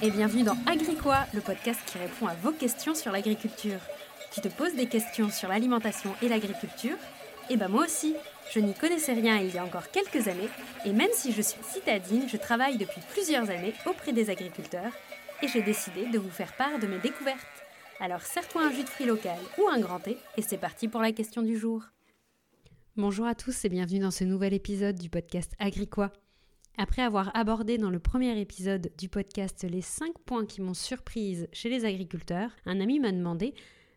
et bienvenue dans Agricois, le podcast qui répond à vos questions sur l'agriculture. Tu te poses des questions sur l'alimentation et l'agriculture Eh ben moi aussi, je n'y connaissais rien il y a encore quelques années, et même si je suis citadine, je travaille depuis plusieurs années auprès des agriculteurs, et j'ai décidé de vous faire part de mes découvertes. Alors serre-toi un jus de fruits local ou un grand thé, et c'est parti pour la question du jour. Bonjour à tous et bienvenue dans ce nouvel épisode du podcast Agricois. Après avoir abordé dans le premier épisode du podcast les 5 points qui m'ont surprise chez les agriculteurs, un ami m'a demandé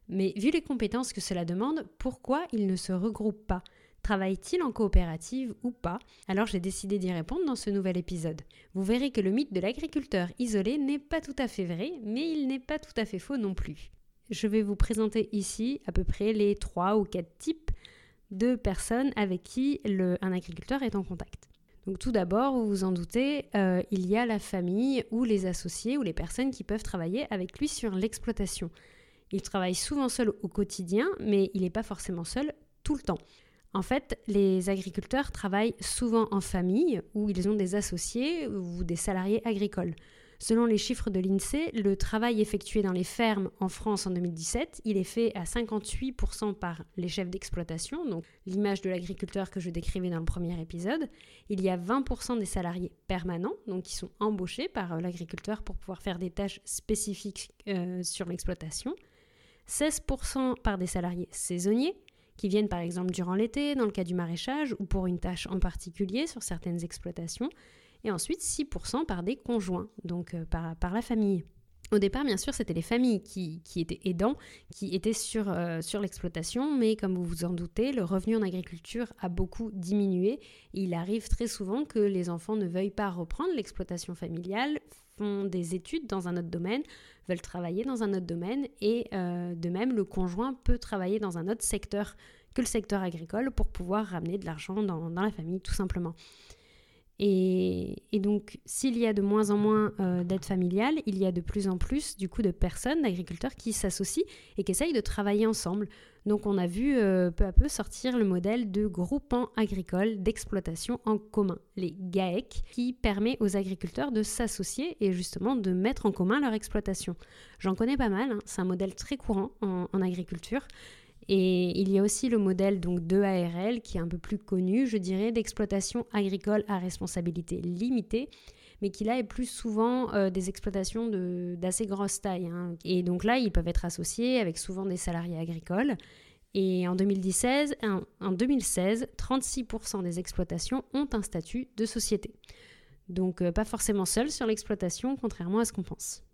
Mais vu les compétences que cela demande, pourquoi ils ne se regroupent pas? Travaillent-ils en coopérative ou pas? Alors j'ai décidé d'y répondre dans ce nouvel épisode. Vous verrez que le mythe de l'agriculteur isolé n'est pas tout à fait vrai, mais il n'est pas tout à fait faux non plus. Je vais vous présenter ici à peu près les 3 ou 4 types de personnes avec qui un agriculteur est en contact. Donc tout d'abord, vous vous en doutez, euh, il y a la famille ou les associés ou les personnes qui peuvent travailler avec lui sur l'exploitation. Il travaille souvent seul au quotidien, mais il n'est pas forcément seul tout le temps. En fait, les agriculteurs travaillent souvent en famille ou ils ont des associés ou des salariés agricoles. Selon les chiffres de l'INSEE, le travail effectué dans les fermes en France en 2017, il est fait à 58% par les chefs d'exploitation, donc l'image de l'agriculteur que je décrivais dans le premier épisode. Il y a 20% des salariés permanents, donc qui sont embauchés par euh, l'agriculteur pour pouvoir faire des tâches spécifiques euh, sur l'exploitation. 16% par des salariés saisonniers, qui viennent par exemple durant l'été, dans le cas du maraîchage, ou pour une tâche en particulier sur certaines exploitations et ensuite 6% par des conjoints, donc euh, par, la famille. Au départ, bien sûr, c'était les familles qui, étaient aidants, qui étaient sur, euh, sur l'exploitation, mais comme vous vous en doutez, le revenu en agriculture a beaucoup diminué. il arrive très souvent que les enfants ne veuillent pas reprendre l'exploitation familiale, font des études dans un autre domaine, veulent travailler dans un autre domaine, et euh, de même, le conjoint peut travailler dans un autre secteur que le secteur agricole pour pouvoir ramener de l'argent dans la famille, tout simplement. Et, donc, s'il y a de moins en moins euh, d'aide familiale, il y a de plus en plus du coup de personnes, d'agriculteurs qui s'associent et qui essayent de travailler ensemble. Donc, on a vu euh, peu à peu sortir le modèle de groupement agricole d'exploitation en commun, les GAEC, qui permet aux agriculteurs de s'associer et justement de mettre en commun leur exploitation. J'en connais pas mal, hein. c'est un modèle très courant en agriculture. Et il y a aussi le modèle donc de ARL qui est un peu plus connu, je dirais, d'exploitation agricole à responsabilité limitée, mais qui là est plus souvent euh, des exploitations d'assez grosse taille. Hein. Et donc là, ils peuvent être associés avec souvent des salariés agricoles. Et en 2016, en 2016 36% des exploitations ont un statut de société. Donc euh, pas forcément seuls sur l'exploitation, contrairement à ce qu'on pense.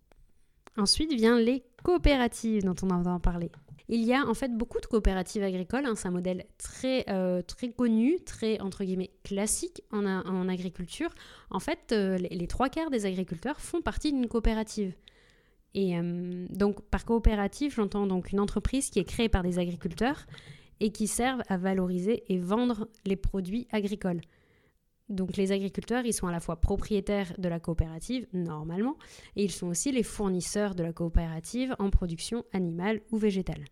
Ensuite vient les coopératives dont on entend parler. Il y a en fait beaucoup de coopératives agricoles, hein, c'est un modèle très, euh, très connu, très entre guillemets classique en, en agriculture. En fait, euh, les, trois quarts des agriculteurs font partie d'une coopérative. Et euh, donc par coopérative, j'entends donc une entreprise qui est créée par des agriculteurs et qui servent à valoriser et vendre les produits agricoles. Donc les agriculteurs, ils sont à la fois propriétaires de la coopérative, normalement, et ils sont aussi les fournisseurs de la coopérative en production animale ou végétale.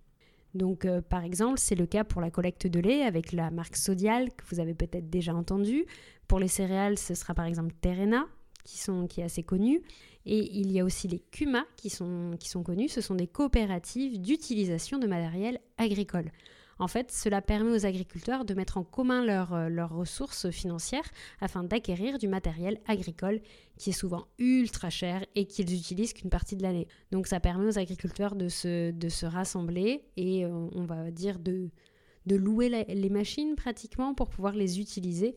Donc, euh, par exemple, c'est le cas pour la collecte de lait avec la marque Sodial que vous avez peut-être déjà entendu. Pour les céréales, ce sera par exemple Terena, qui, est assez connu. Et il y a aussi les CUMA qui sont connus. Ce sont des coopératives d'utilisation de matériel agricole. En fait, cela permet aux agriculteurs de mettre en commun euh, leurs ressources financières afin d'acquérir du matériel agricole qui est souvent ultra cher et qu'ils utilisent qu'une partie de l'année. Donc ça permet aux agriculteurs de se, rassembler et euh, on va dire de, de louer les machines pratiquement pour pouvoir les utiliser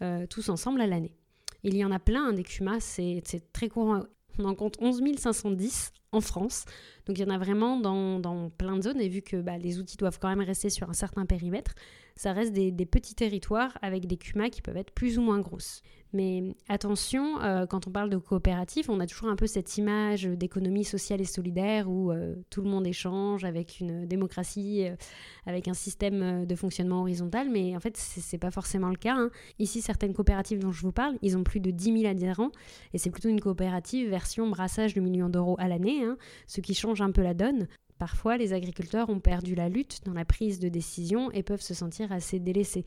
euh, tous ensemble à l'année. Il y en a plein, hein, des CUMA, c'est très courant. On en compte 11 510 en France. Donc il y en a vraiment dans, plein de zones et vu que bah, les outils doivent quand même rester sur un certain périmètre, ça reste des, petits territoires avec des CUMA qui peuvent être plus ou moins grosses. Mais attention, euh, quand on parle de coopérative, on a toujours un peu cette image d'économie sociale et solidaire où euh, tout le monde échange avec une démocratie, euh, avec un système de fonctionnement horizontal, mais en fait, c'est pas forcément le cas. Hein. Ici, certaines coopératives dont je vous parle, ils ont plus de 10 000 adhérents et c'est plutôt une coopérative version brassage de millions d'euros à l'année, hein, ce qui change un peu la donne. Parfois, les agriculteurs ont perdu la lutte dans la prise de décision et peuvent se sentir assez délaissés.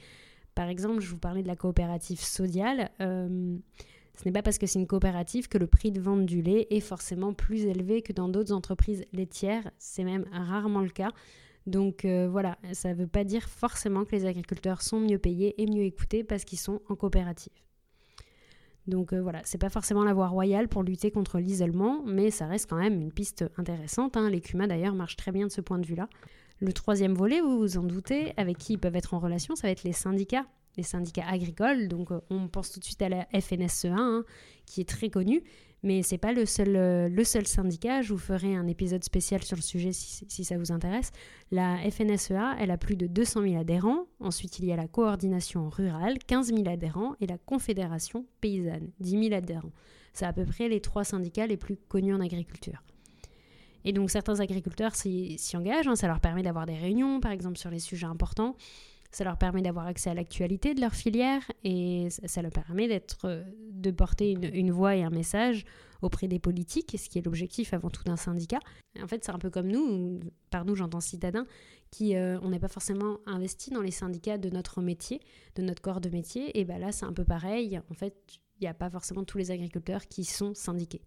Par exemple, je vous parlais de la coopérative Sodial. Euh, Ce n'est pas parce que c'est une coopérative que le prix de vente du lait est forcément plus élevé que dans d'autres entreprises laitières. C'est même rarement le cas. Donc euh, voilà, ça ne veut pas dire forcément que les agriculteurs sont mieux payés et mieux écoutés parce qu'ils sont en coopérative. Donc euh, voilà, c'est pas forcément la voie royale pour lutter contre l'isolement, mais ça reste quand même une piste intéressante. Hein. Les d'ailleurs marchent très bien de ce point de vue-là. Le troisième volet, vous vous en doutez, avec qui ils peuvent être en relation, ça va être les syndicats, les syndicats agricoles. Donc euh, on pense tout de suite à la FNSE1, hein, qui est très connue, mais c'est pas le seul, euh, le seul syndicat. Je vous ferai un épisode spécial sur le sujet si, ça vous intéresse. La FNSEA, elle a plus de 200 000 adhérents. Ensuite, il y a la coordination rurale, 15 000 adhérents, et la confédération paysanne, 10 000 adhérents. C'est à peu près les trois syndicats les plus connus en agriculture. Et donc certains agriculteurs s'y engagent, hein. ça leur permet d'avoir des réunions, par exemple, sur les sujets importants. Ça leur permet d'avoir accès à l'actualité de leur filière et ça leur permet d'être, de porter une, voix et un message auprès des politiques, ce qui est l'objectif avant tout d'un syndicat. En fait, c'est un peu comme nous, par nous j'entends citadins, qui euh, on n'est pas forcément investi dans les syndicats de notre métier, de notre corps de métier. Et ben là, c'est un peu pareil. En fait, il n'y a pas forcément tous les agriculteurs qui sont syndiqués.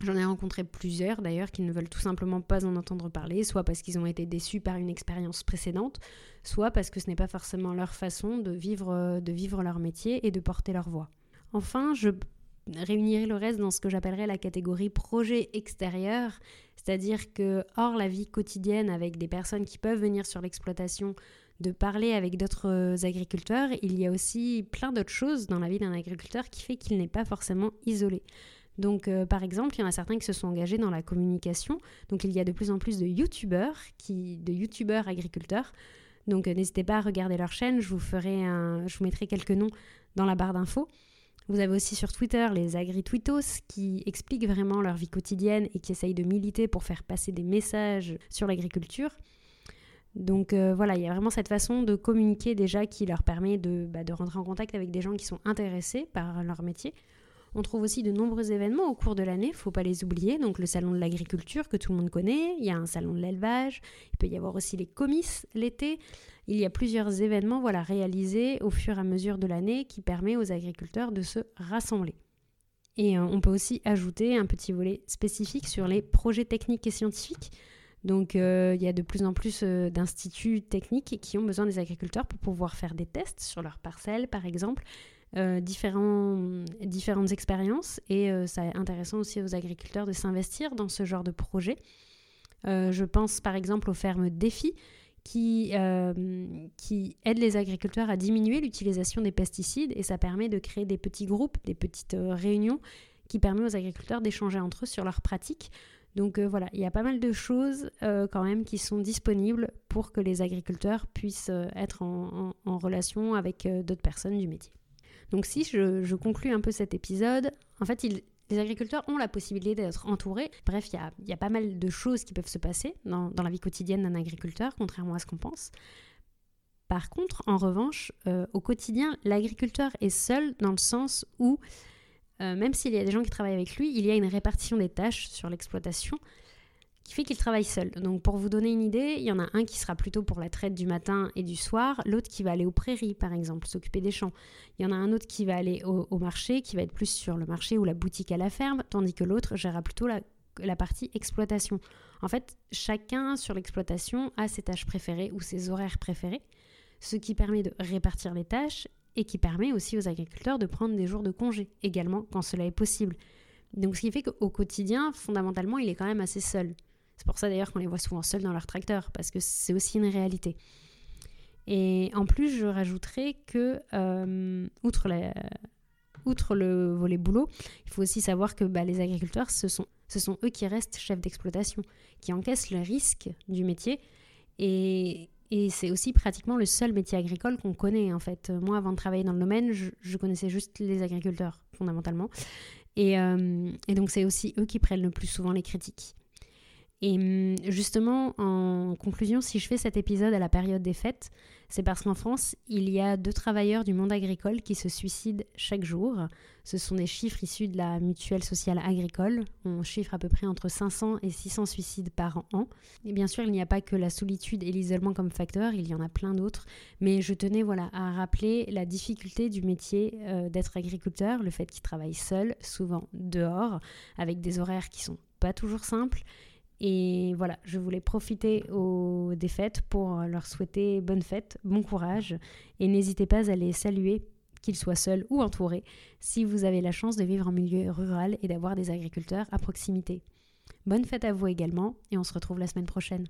J'en ai rencontré plusieurs d'ailleurs qui ne veulent tout simplement pas en entendre parler, soit parce qu'ils ont été déçus par une expérience précédente, soit parce que ce n'est pas forcément leur façon de vivre, de vivre leur métier et de porter leur voix. Enfin, je réunirai le reste dans ce que j'appellerais la catégorie projet extérieur, c'est-à-dire que hors la vie quotidienne avec des personnes qui peuvent venir sur l'exploitation, de parler avec d'autres agriculteurs, il y a aussi plein d'autres choses dans la vie d'un agriculteur qui fait qu'il n'est pas forcément isolé. Donc, euh, par exemple, il y en a certains qui se sont engagés dans la communication. Donc, il y a de plus en plus de youtubeurs, qui, de youtubeurs agriculteurs. Donc, euh, n'hésitez pas à regarder leur chaîne. Je vous ferai je mettrai quelques noms dans la barre d'infos. Vous avez aussi sur Twitter les agri-tweetos qui expliquent vraiment leur vie quotidienne et qui essayent de militer pour faire passer des messages sur l'agriculture. Donc euh, voilà, il y a vraiment cette façon de communiquer déjà qui leur permet de, bah, de rentrer en contact avec des gens qui sont intéressés par leur métier. On trouve aussi de nombreux événements au cours de l'année, faut pas les oublier. Donc le salon de l'agriculture que tout le monde connaît, il y a un salon de l'élevage, il peut y avoir aussi les comices l'été. Il y a plusieurs événements voilà, réalisés au fur et à mesure de l'année qui permet aux agriculteurs de se rassembler. Et euh, on peut aussi ajouter un petit volet spécifique sur les projets techniques et scientifiques. Donc euh, il y a de plus en plus euh, d'instituts techniques qui ont besoin des agriculteurs pour pouvoir faire des tests sur leurs parcelles, par exemple, euh, différents, différentes expériences et euh, c'est intéressant aussi aux agriculteurs de s'investir dans ce genre de projet. Euh, je pense par exemple aux fermes défis qui, qui aident les agriculteurs à diminuer l'utilisation des pesticides et ça permet de créer des petits groupes, des petites réunions qui permettent aux agriculteurs d'échanger entre eux sur leurs pratiques. Donc voilà, il y a pas mal de choses quand même qui sont disponibles pour que les agriculteurs puissent être en relation avec d'autres personnes du métier. Donc si je, conclue un peu cet épisode, en fait, les agriculteurs ont la possibilité d'être entourés. Bref, il y a, pas mal de choses qui peuvent se passer dans, la vie quotidienne d'un agriculteur, contrairement à ce qu'on pense. Par contre, en revanche, euh, au quotidien, l'agriculteur est seul dans le sens où, euh, même s'il y a des gens qui travaillent avec lui, il y a une répartition des tâches sur l'exploitation qui fait qu'il travaille seul. Donc pour vous donner une idée, il y en a un qui sera plutôt pour la traite du matin et du soir, l'autre qui va aller aux prairies par exemple, s'occuper des champs. Il y en a un autre qui va aller au, marché, qui va être plus sur le marché ou la boutique à la ferme, tandis que l'autre gérera plutôt la, partie exploitation. En fait, chacun sur l'exploitation a ses tâches préférées ou ses horaires préférés, ce qui permet de répartir les tâches et qui permet aussi aux agriculteurs de prendre des jours de congé également quand cela est possible. Donc ce qui fait qu'au quotidien, fondamentalement, il est quand même assez seul. C'est pour ça d'ailleurs qu'on les voit souvent seuls dans leur tracteur, parce que c'est aussi une réalité. Et en plus, je rajouterais que, euh, outre, le volet boulot, il faut aussi savoir que bah, les agriculteurs, ce sont, eux qui restent chefs d'exploitation, qui encaissent le risque du métier. Et, c'est aussi pratiquement le seul métier agricole qu'on connaît, en fait. Moi, avant de travailler dans le domaine, je, connaissais juste les agriculteurs, fondamentalement. Euh, et donc, c'est aussi eux qui prennent le plus souvent les critiques. Et hum, justement, en conclusion, si je fais cet épisode à la période des fêtes, c'est parce qu'en France, il y a deux travailleurs du monde agricole qui se suicident chaque jour. Ce sont des chiffres issus de la mutuelle sociale agricole. On chiffre à peu près entre 500 et 600 suicides par an. Et bien sûr, il n'y a pas que la solitude et l'isolement comme facteur, il y en a plein d'autres. Mais je tenais voilà, à rappeler la difficulté du métier euh, d'être agriculteur, le fait qu'ils travaillent seuls, souvent dehors, avec des horaires qui sont pas toujours simples et voilà, je voulais profiter des fêtes pour leur souhaiter bonne fête, bon courage, et n'hésitez pas à les saluer, qu'ils soient seuls ou entourés, si vous avez la chance de vivre en milieu rural et d'avoir des agriculteurs à proximité. Bonne fête à vous également, et on se retrouve la semaine prochaine.